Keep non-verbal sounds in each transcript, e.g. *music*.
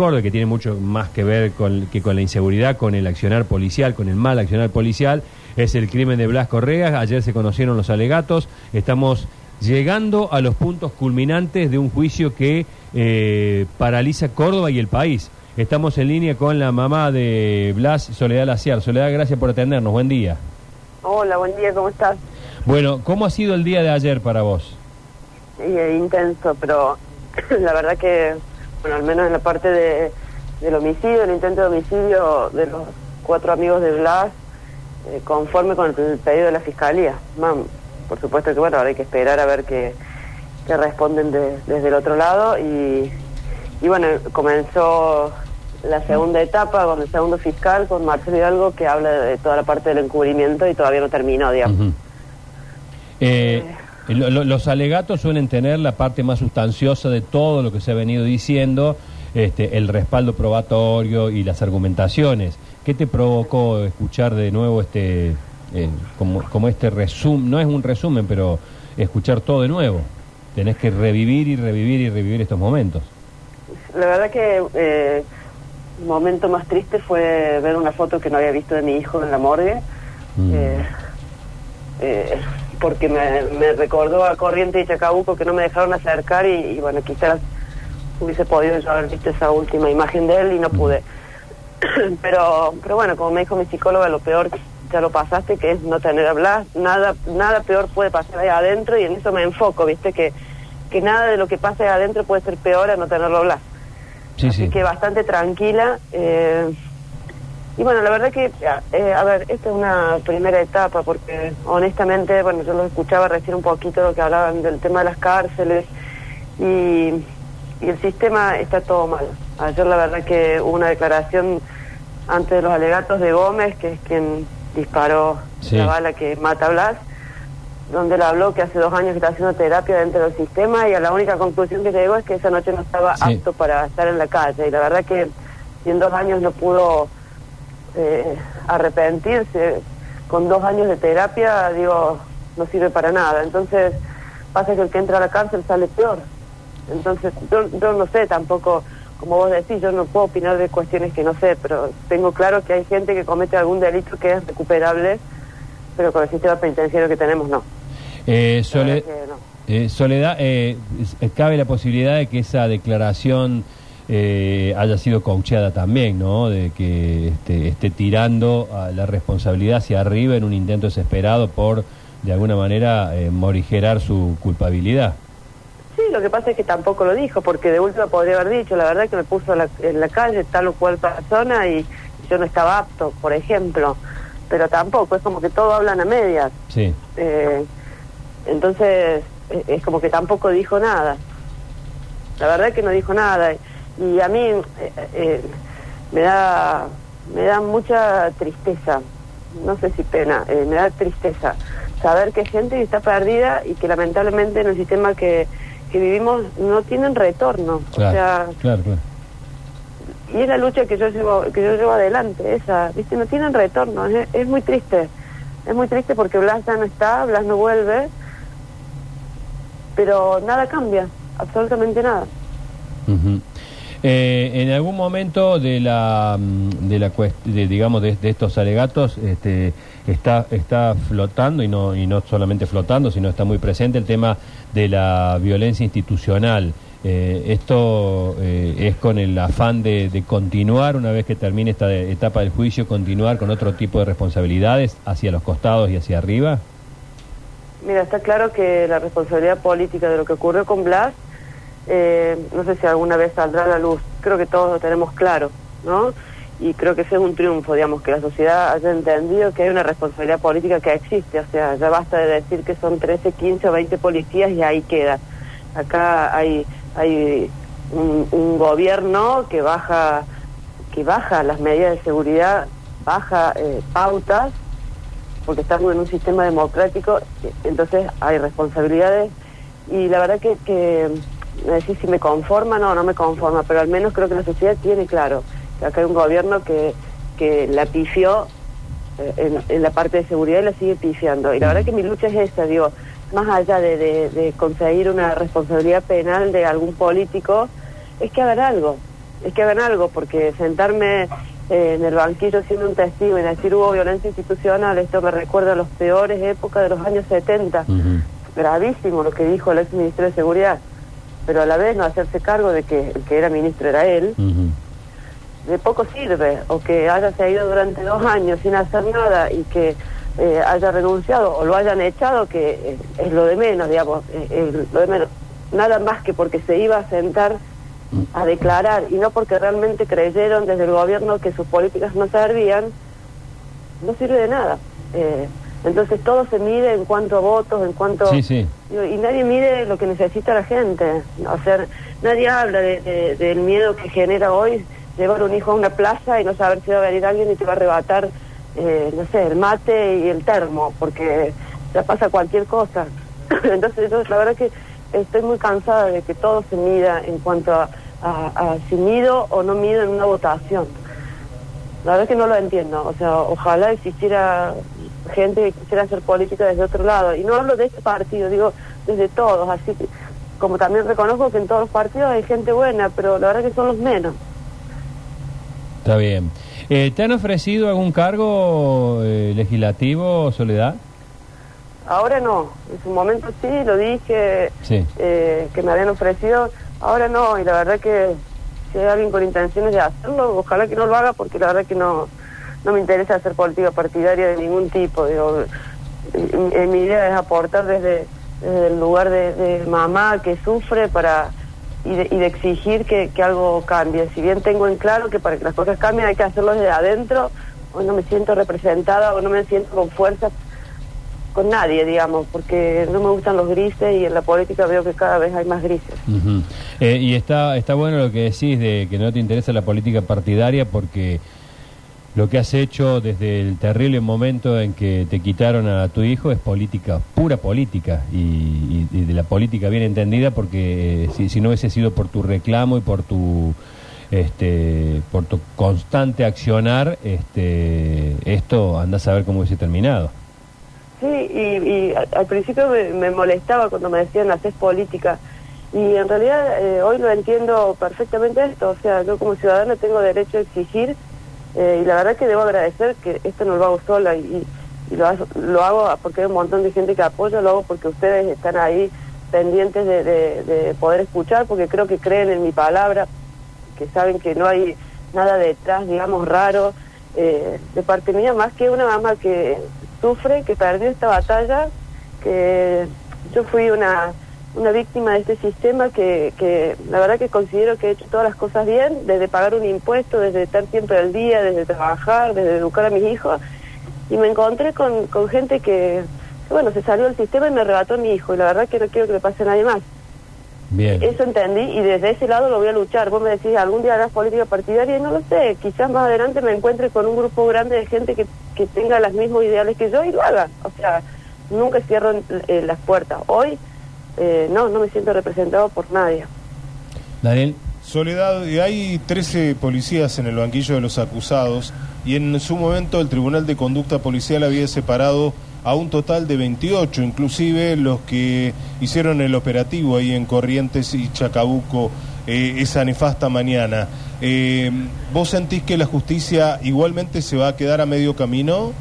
Que tiene mucho más que ver con, que con la inseguridad, con el accionar policial, con el mal accionar policial, es el crimen de Blas Correas. Ayer se conocieron los alegatos. Estamos llegando a los puntos culminantes de un juicio que eh, paraliza Córdoba y el país. Estamos en línea con la mamá de Blas, Soledad Laciar. Soledad, gracias por atendernos. Buen día. Hola, buen día, ¿cómo estás? Bueno, ¿cómo ha sido el día de ayer para vos? Eh, intenso, pero *laughs* la verdad que bueno, al menos en la parte de, del homicidio, el intento de homicidio de los cuatro amigos de Blas, eh, conforme con el pedido de la fiscalía. Por supuesto que bueno, ahora hay que esperar a ver qué, qué responden desde el otro lado y, y bueno, comenzó la segunda etapa con el segundo fiscal, con Marcelo Hidalgo, que habla de toda la parte del encubrimiento y todavía no terminó, digamos. eh, los alegatos suelen tener la parte más sustanciosa de todo lo que se ha venido diciendo, este, el respaldo probatorio y las argumentaciones. ¿Qué te provocó escuchar de nuevo este, eh, como, como este resumen? No es un resumen, pero escuchar todo de nuevo. Tenés que revivir y revivir y revivir estos momentos. La verdad que eh, el momento más triste fue ver una foto que no había visto de mi hijo en la morgue. Mm. Eh, eh, porque me, recordó a Corriente y Chacabuco que no me dejaron acercar y, bueno, quizás hubiese podido yo haber visto esa última imagen de él y no pude. *clears throat* pero, pero bueno, como me dijo mi psicóloga, lo peor ya lo pasaste, que es no tener a Blas, nada, nada peor puede pasar ahí adentro y en eso me enfoco, viste, que, que nada de lo que pase adentro puede ser peor a no tenerlo a Blas. Sí, Así que bastante tranquila. Eh, y bueno, la verdad que, eh, a ver, esta es una primera etapa, porque honestamente, bueno, yo lo escuchaba recién un poquito lo que hablaban del tema de las cárceles y, el sistema está todo mal. Ayer la verdad que hubo una declaración antes de los alegatos de Gómez, que es quien disparó la bala que mata a Blas, donde él habló que hace dos años que está haciendo terapia dentro del sistema y a la única conclusión que llegó es que esa noche no estaba apto para estar en la calle. Y la verdad que si en dos años no pudo eh, arrepentirse con dos años de terapia, digo, no sirve para nada. Entonces, pasa que el que entra a la cárcel sale peor. Entonces, yo, no sé tampoco, como vos decís, yo no puedo opinar de cuestiones que no sé, pero tengo claro que hay gente que comete algún delito que es recuperable, pero con el sistema penitenciario que tenemos no. Eh, eh Soledad, eh, ¿cabe la posibilidad de que esa declaración eh, haya sido coacheada también, ¿no? De que este, esté tirando a la responsabilidad hacia arriba en un intento desesperado por, de alguna manera, eh, morigerar su culpabilidad. Sí, lo que pasa es que tampoco lo dijo, porque de última podría haber dicho, la verdad que me puso en la calle tal o cual persona y yo no estaba apto, por ejemplo. Pero tampoco, es como que todo hablan a medias. Sí. Eh, entonces, e, es como que tampoco dijo nada. La verdad que no dijo nada y a mí eh, eh, me da me da mucha tristeza. No sé si pena eh, me da tristeza saber que gente está perdida y que lamentablemente en el sistema que, que vivimos no tienen retorno. O sea claro, y es la lucha que yo llevo que yo llevo adelante esa viste no tienen retorno es, es muy triste. Es muy triste porque Blas ya no está Blas no vuelve pero nada cambia absolutamente nada eh, en algún momento de la, mm, de la digamos de, estos alegatos este, está está flotando y no y no solamente flotando sino está muy presente el tema de la violencia institucional. Eh, esto eh, es con el afán de, de, continuar una vez que termine esta etapa del juicio continuar con otro tipo de responsabilidades hacia los costados y hacia arriba. Mira está claro que la responsabilidad política de lo que ocurrió con Blas eh, no sé si alguna vez saldrá a la luz, creo que todos lo tenemos claro, ¿no? Y creo que ese es un triunfo, digamos, que la sociedad haya entendido que hay una responsabilidad política que existe, o sea, ya basta de decir que son 13, 15 o 20 policías y ahí queda. Acá hay, hay un, gobierno que baja, que baja las medidas de seguridad, baja eh, pautas, porque estamos en un sistema democrático, entonces hay responsabilidades y la verdad que, que decir si me conforma, no, no me conforma, pero al menos creo que la sociedad tiene claro que acá hay un gobierno que, que la pifió eh, en, la parte de seguridad y la sigue pifiando. Y la verdad que mi lucha es esa, digo, más allá de, de, conseguir una responsabilidad penal de algún político, es que haga algo. es que hagan algo, porque sentarme eh, en el banquillo siendo un testigo y decir hubo violencia institucional, esto me recuerda a las peores épocas de los años 70. Gravísimo lo que dijo el ex ministro de Seguridad, pero a la vez no hacerse cargo de que el que era ministro era él. De poco sirve, o que haya seguido durante dos años sin hacer nada y que eh, haya renunciado o lo hayan echado, que eh, es lo de menos, digamos, eh, lo de menos. Nada más que porque se iba a sentar a declarar y no porque realmente creyeron desde el gobierno que sus políticas no servían, no sirve de nada. Entonces todo se mide en cuanto a votos, en cuanto... y nadie mide lo que necesita la gente. O sea, nadie habla de, del miedo que genera hoy llevar un hijo a una plaza y no saber si va a venir alguien y te va a arrebatar eh, no sé, el mate y el termo, porque ya pasa cualquier cosa. *coughs* Entonces, yo, la verdad que estoy muy cansada de que todo se mida en cuanto a, si mido o no mido en una votación. La verdad que no lo entiendo. O sea, ojalá existiera gente que quisiera hacer política desde otro lado. Y no hablo de este partido, digo desde todos. Así que, como también reconozco que en todos los partidos hay gente buena, pero la verdad que son los menos. Está bien. Eh, ¿Te han ofrecido algún cargo eh, legislativo, Soledad? Ahora no. En su momento sí, lo dije, eh, que me habían ofrecido. Ahora no, y la verdad que si hay alguien con intenciones de hacerlo, ojalá que no lo haga, porque la verdad que no, no me interesa hacer política partidaria de ningún tipo. Digo, mi idea es aportar desde, el lugar de mamá que sufre para y de, exigir que, algo cambie. Si bien tengo en claro que para que las cosas cambien hay que hacerlo desde adentro, hoy no me siento representada o no me siento con fuerza con nadie, digamos, porque no me gustan los grises y en la política veo que cada vez hay más grises. Eh, y está, está bueno lo que decís de que no te interesa la política partidaria porque lo que has hecho desde el terrible momento en que te quitaron a tu hijo es política, pura política, y, de la política bien entendida, porque eh, si, no hubiese sido por tu reclamo y por tu este por tu constante accionar, este esto anda a saber cómo hubiese terminado. Sí, y, al principio me, molestaba cuando me decían haces política. Y en realidad eh, hoy lo entiendo perfectamente esto. O sea, yo como ciudadano tengo derecho a exigir eh, y la verdad que debo agradecer que esto no lo hago sola y, lo, hago porque hay un montón de gente que apoya, lo hago porque ustedes están ahí pendientes de, poder escuchar, porque creo que creen en mi palabra, que saben que no hay nada detrás, digamos, raro, eh, de parte mía, más que una mamá que sufre, que perdió esta batalla, que yo fui una una víctima de este sistema que, que la verdad que considero que he hecho todas las cosas bien, desde pagar un impuesto, desde estar siempre al día, desde trabajar, desde educar a mis hijos, y me encontré con, con gente que, bueno, se salió del sistema y me arrebató a mi hijo, y la verdad que no quiero que le pase a nadie más. Bien. Eso entendí y desde ese lado lo voy a luchar. Vos me decís, ¿algún día harás política partidaria? Y no lo sé, quizás más adelante me encuentre con un grupo grande de gente que, que tenga los mismos ideales que yo y lo haga. O sea, nunca cierro eh, las puertas. Hoy eh, no, no me siento representado por nadie. Daniel. Soledad, hay 13 policías en el banquillo de los acusados y en su momento el Tribunal de Conducta Policial había separado a un total de 28, inclusive los que hicieron el operativo ahí en Corrientes y Chacabuco eh, esa nefasta mañana. Eh, ¿Vos sentís que la justicia igualmente se va a quedar a medio camino?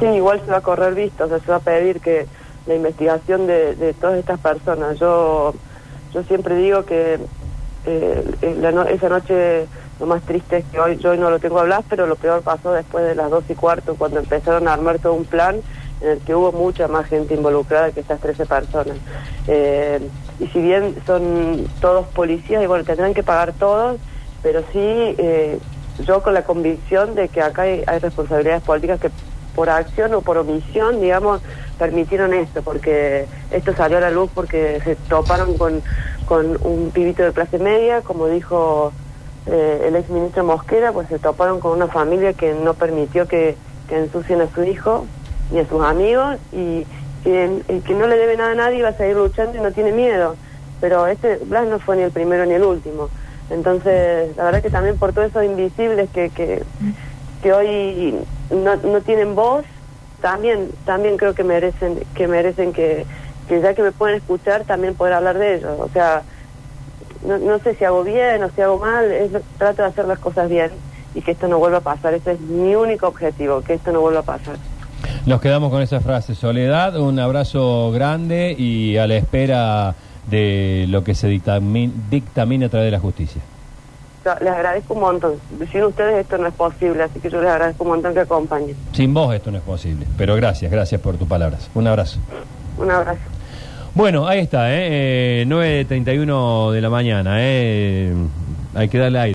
Sí, igual se va a correr visto, o sea, se va a pedir que la investigación de, de todas estas personas. Yo, yo siempre digo que eh, esa noche lo más triste es que hoy yo hoy no lo tengo a hablar, pero lo peor pasó después de las dos y cuarto, cuando empezaron a armar todo un plan en el que hubo mucha más gente involucrada que estas 13 personas. Eh, y si bien son todos policías, y bueno, tendrán que pagar todos, pero sí eh, yo con la convicción de que acá hay responsabilidades políticas que por acción o por omisión, digamos, permitieron esto, porque esto salió a la luz porque se toparon con, con un pibito de clase media, como dijo eh, el ex ministro Mosquera, pues se toparon con una familia que no permitió que, que ensucien a su hijo ni a sus amigos y, que, que no le debe nada a nadie va a seguir luchando y no tiene miedo. Pero este Blas no fue ni el primero ni el último. Entonces, la verdad que también por todos esos invisibles que, que, que hoy no, no tienen voz, también también creo que merecen que merecen que, ya que me pueden escuchar también poder hablar de ellos. O sea, no, no sé si hago bien o si hago mal, es, trato de hacer las cosas bien y que esto no vuelva a pasar. Ese es mi único objetivo, que esto no vuelva a pasar. Nos quedamos con esa frase. Soledad, un abrazo grande y a la espera de lo que se dictamin- dictamine a través de la justicia. Yo les agradezco un montón. Sin ustedes esto no es posible, así que yo les agradezco un montón que acompañen. Sin vos esto no es posible. Pero gracias, gracias por tus palabras. Un abrazo. Un abrazo. Bueno, ahí está, ¿eh? eh 9.31 de la mañana. ¿eh? Hay que darle aire.